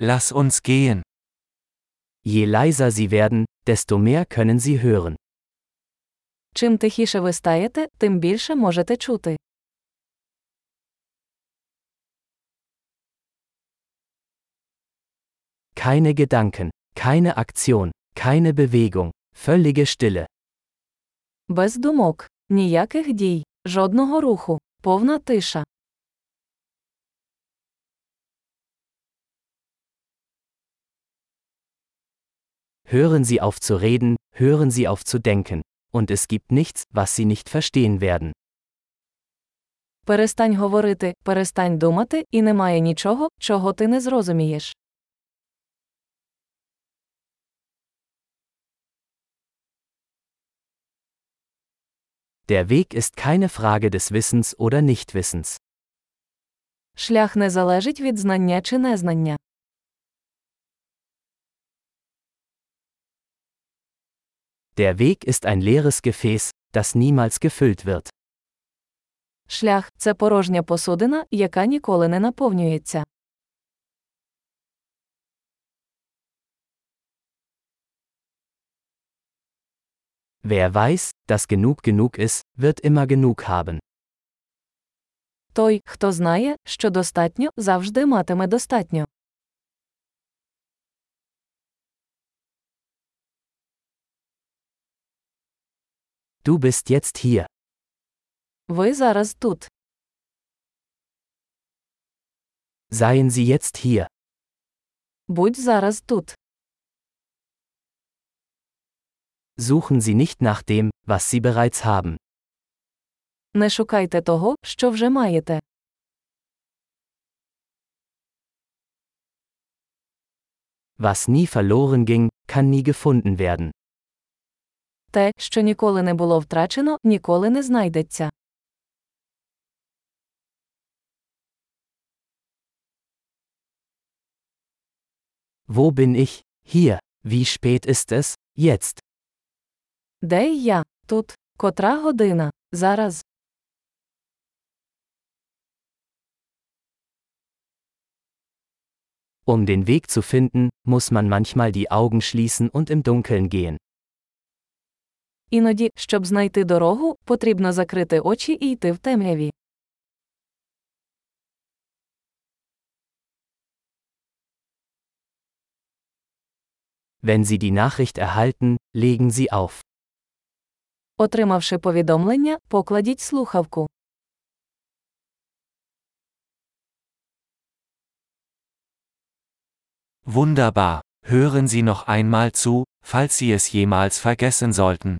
lass uns gehen. Je leiser sie werden, desto mehr können sie hören. Чим тихіше ви стаєте, тим більше можете чути. Keine Gedanken, keine Aktion, keine Bewegung, völlige Stille. Без думок, ніяких дій, жодного руху, повна тиша. Hören Sie auf zu reden, hören Sie auf zu denken, und es gibt nichts, was Sie nicht verstehen werden. Перестань говорити, перестань думати, і немає нічого, чого ти не зрозумієш. Der Weg ist keine Frage des Wissens oder Nichtwissens. Шлях не залежить від знання чи незнання. Der Weg ist ein leeres Gefäß, das niemals gefüllt wird. Шлях це порожня посудина, яка ніколи не наповнюється. Wer weiß, dass genug genug ist, wird immer genug haben. Той, хто знає, що достатньо, завжди матиме достатньо. Du bist jetzt hier. Ви зараз тут. Seien Sie jetzt hier. Будь зараз тут. Suchen Sie nicht nach dem, was Sie bereits haben. Не шукайте того, що вже маєте. Was nie verloren ging, kann nie gefunden werden. Те, що ніколи не було втрачено, ніколи не знайдеться. Wo bin ich? Hier. Wie spät ist es? Jetzt. Де я? Тут. Котра година? Зараз. Um den Weg zu finden, muss man manchmal die Augen schließen und im Dunkeln gehen. Іноді, щоб знайти дорогу, потрібно закрити очі і йти в темряві. Wenn Sie die Nachricht erhalten, legen Sie auf. Отримавши повідомлення, покладіть слухавку. Wunderbar. Hören Sie noch einmal zu, falls Sie es jemals vergessen sollten.